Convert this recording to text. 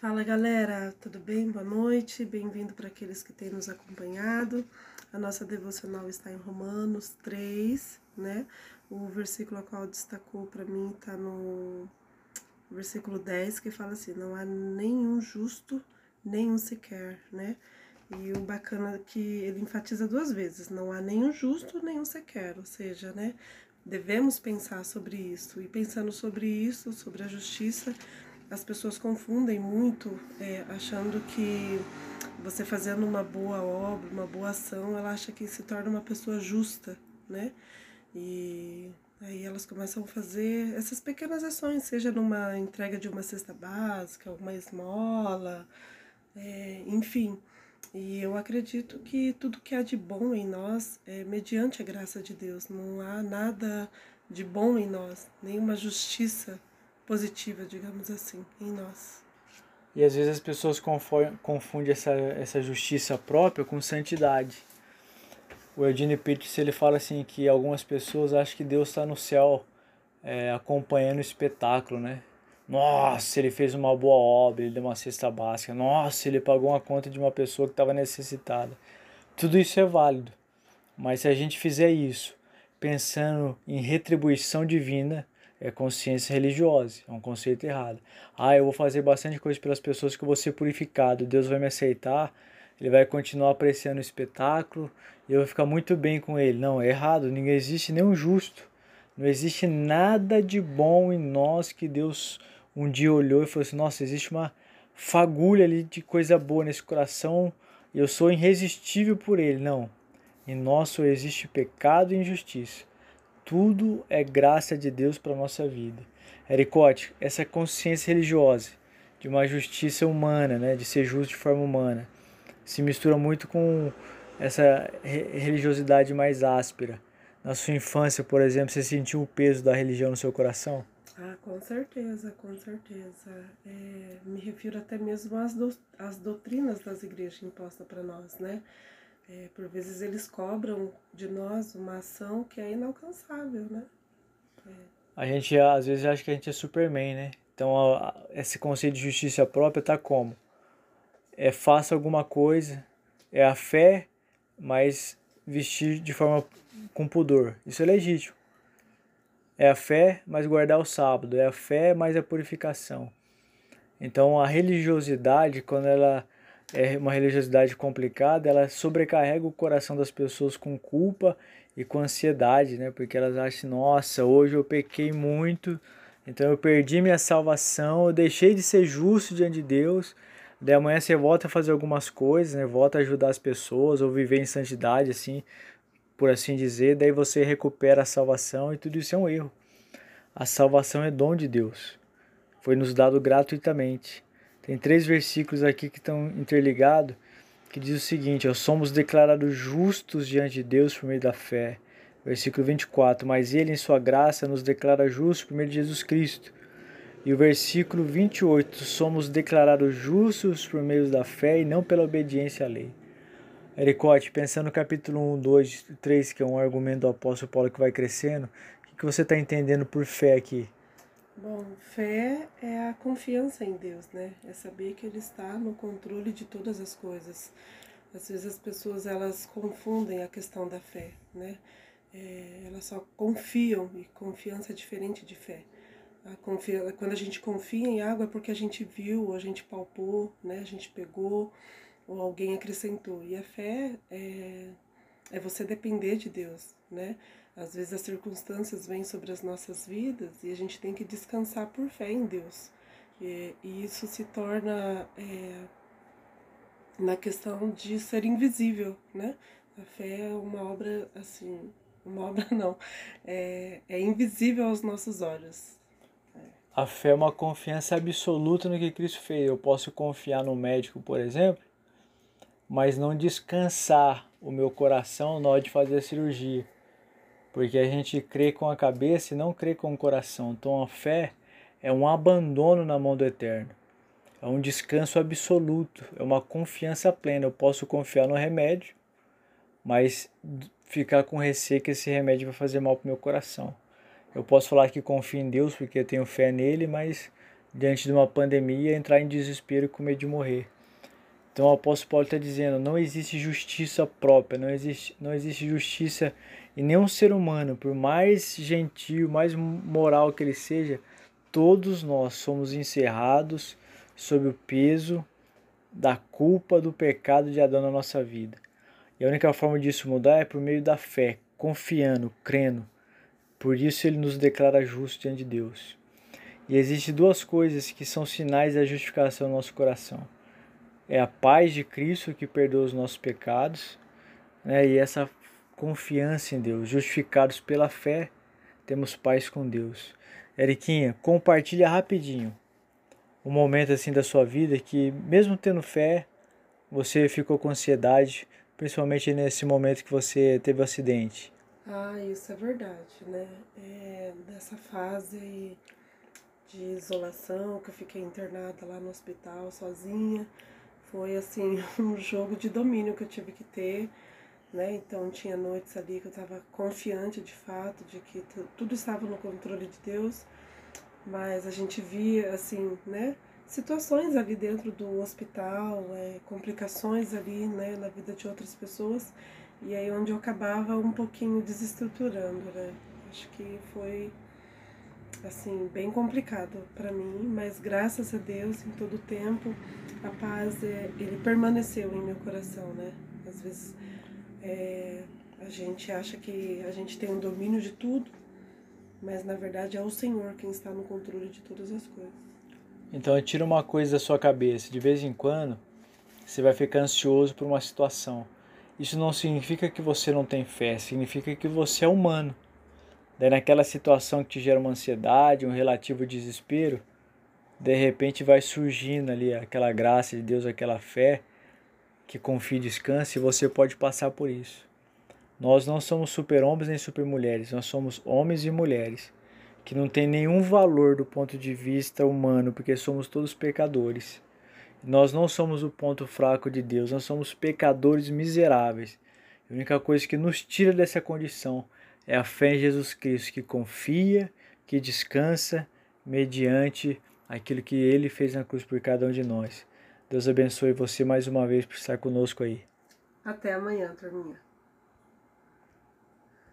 Fala galera, tudo bem? Boa noite, bem-vindo para aqueles que têm nos acompanhado. A nossa devocional está em Romanos 3, né? O versículo a qual destacou para mim está no versículo 10, que fala assim: Não há nenhum justo, nenhum sequer, né? E o bacana é que ele enfatiza duas vezes: não há nenhum justo, nenhum sequer, ou seja, né? Devemos pensar sobre isso. E pensando sobre isso, sobre a justiça, as pessoas confundem muito, é, achando que você fazendo uma boa obra, uma boa ação, ela acha que se torna uma pessoa justa, né? E aí elas começam a fazer essas pequenas ações, seja numa entrega de uma cesta básica, uma esmola, é, enfim. E eu acredito que tudo que há de bom em nós é mediante a graça de Deus. Não há nada de bom em nós, nenhuma justiça positiva, digamos assim, em nós. E às vezes as pessoas confundem essa, essa justiça própria com santidade. O Eugene Pitts ele fala assim que algumas pessoas acham que Deus está no céu é, acompanhando o espetáculo, né? Nossa, ele fez uma boa obra, ele deu uma cesta básica. Nossa, ele pagou uma conta de uma pessoa que estava necessitada. Tudo isso é válido. Mas se a gente fizer isso pensando em retribuição divina, é consciência religiosa, é um conceito errado. Ah, eu vou fazer bastante coisa pelas pessoas que eu vou ser purificado, Deus vai me aceitar, ele vai continuar apreciando o espetáculo e eu vou ficar muito bem com ele. Não, é errado, ninguém existe nenhum justo. Não existe nada de bom em nós que Deus um dia olhou e falou assim: Nossa, existe uma fagulha ali de coisa boa nesse coração e eu sou irresistível por ele. Não. Em nós só existe pecado e injustiça. Tudo é graça de Deus para a nossa vida. Ericote, essa consciência religiosa, de uma justiça humana, né, de ser justo de forma humana, se mistura muito com essa religiosidade mais áspera. Na sua infância, por exemplo, você sentiu o peso da religião no seu coração? Ah, com certeza, com certeza. É, me refiro até mesmo às, do, às doutrinas das igrejas impostas para nós, né? É, por vezes eles cobram de nós uma ação que é inalcançável, né? É. A gente às vezes acha que a gente é Superman, né? Então a, esse conceito de justiça própria tá como? É faça alguma coisa, é a fé, mas vestir de forma com pudor. Isso é legítimo. É a fé, mas guardar o sábado. É a fé, mais a purificação. Então a religiosidade, quando ela é uma religiosidade complicada, ela sobrecarrega o coração das pessoas com culpa e com ansiedade, né? Porque elas acham, nossa, hoje eu pequei muito, então eu perdi minha salvação, eu deixei de ser justo diante de Deus. Daí amanhã você volta a fazer algumas coisas, né? Volta a ajudar as pessoas ou viver em santidade, assim, por assim dizer. Daí você recupera a salvação e tudo isso é um erro. A salvação é dom de Deus. Foi nos dado gratuitamente. Tem três versículos aqui que estão interligados, que diz o seguinte: ó, somos declarados justos diante de Deus por meio da fé. Versículo 24: Mas Ele, em Sua graça, nos declara justos por meio de Jesus Cristo. E o versículo 28: Somos declarados justos por meio da fé e não pela obediência à lei. Ericote, pensando no capítulo 1, 2, 3, que é um argumento do apóstolo Paulo que vai crescendo, o que você está entendendo por fé aqui? Bom, fé é a confiança em Deus, né? É saber que Ele está no controle de todas as coisas. Às vezes as pessoas elas confundem a questão da fé, né? É, elas só confiam e confiança é diferente de fé. A quando a gente confia em algo é porque a gente viu, a gente palpou, né? A gente pegou ou alguém acrescentou. E a fé é, é você depender de Deus, né? Às vezes as circunstâncias vêm sobre as nossas vidas e a gente tem que descansar por fé em Deus. E, e isso se torna é, na questão de ser invisível, né? A fé é uma obra assim, uma obra não, é, é invisível aos nossos olhos. A fé é uma confiança absoluta no que Cristo fez. Eu posso confiar no médico, por exemplo, mas não descansar o meu coração na hora de fazer a cirurgia porque a gente crê com a cabeça e não crê com o coração. Então a fé é um abandono na mão do Eterno, é um descanso absoluto, é uma confiança plena. Eu posso confiar no remédio, mas ficar com receio que esse remédio vai fazer mal para o meu coração. Eu posso falar que confio em Deus porque tenho fé nele, mas diante de uma pandemia, entrar em desespero e com medo de morrer. Então o apóstolo Paulo está dizendo: não existe justiça própria, não existe, não existe justiça em nenhum ser humano, por mais gentil, mais moral que ele seja, todos nós somos encerrados sob o peso da culpa do pecado de Adão na nossa vida. E a única forma disso mudar é por meio da fé, confiando, crendo. Por isso ele nos declara justos diante de Deus. E existem duas coisas que são sinais da justificação no nosso coração. É a paz de Cristo que perdoa os nossos pecados, né? e essa confiança em Deus. Justificados pela fé, temos paz com Deus. Eriquinha, compartilha rapidinho um momento assim da sua vida que, mesmo tendo fé, você ficou com ansiedade, principalmente nesse momento que você teve o um acidente. Ah, isso é verdade, né? É, dessa fase de isolação, que eu fiquei internada lá no hospital sozinha, foi assim um jogo de domínio que eu tive que ter, né? Então tinha noites ali que eu estava confiante de fato de que tudo estava no controle de Deus, mas a gente via assim, né? Situações ali dentro do hospital, é, complicações ali, né, na vida de outras pessoas e aí onde eu acabava um pouquinho desestruturando, né? Acho que foi assim bem complicado para mim, mas graças a Deus em todo o tempo a paz é, ele permaneceu em meu coração, né? Às vezes é, a gente acha que a gente tem um domínio de tudo, mas na verdade é o Senhor quem está no controle de todas as coisas. Então tira uma coisa da sua cabeça, de vez em quando você vai ficar ansioso por uma situação isso não significa que você não tem fé, significa que você é humano. Daí naquela situação que te gera uma ansiedade, um relativo desespero, de repente vai surgindo ali aquela graça de Deus, aquela fé que confia e descansa e você pode passar por isso. Nós não somos super-homens nem super-mulheres, nós somos homens e mulheres que não tem nenhum valor do ponto de vista humano, porque somos todos pecadores. Nós não somos o ponto fraco de Deus, nós somos pecadores miseráveis. A única coisa que nos tira dessa condição é a fé em Jesus Cristo, que confia, que descansa mediante aquilo que ele fez na cruz por cada um de nós. Deus abençoe você mais uma vez por estar conosco aí. Até amanhã, turminha.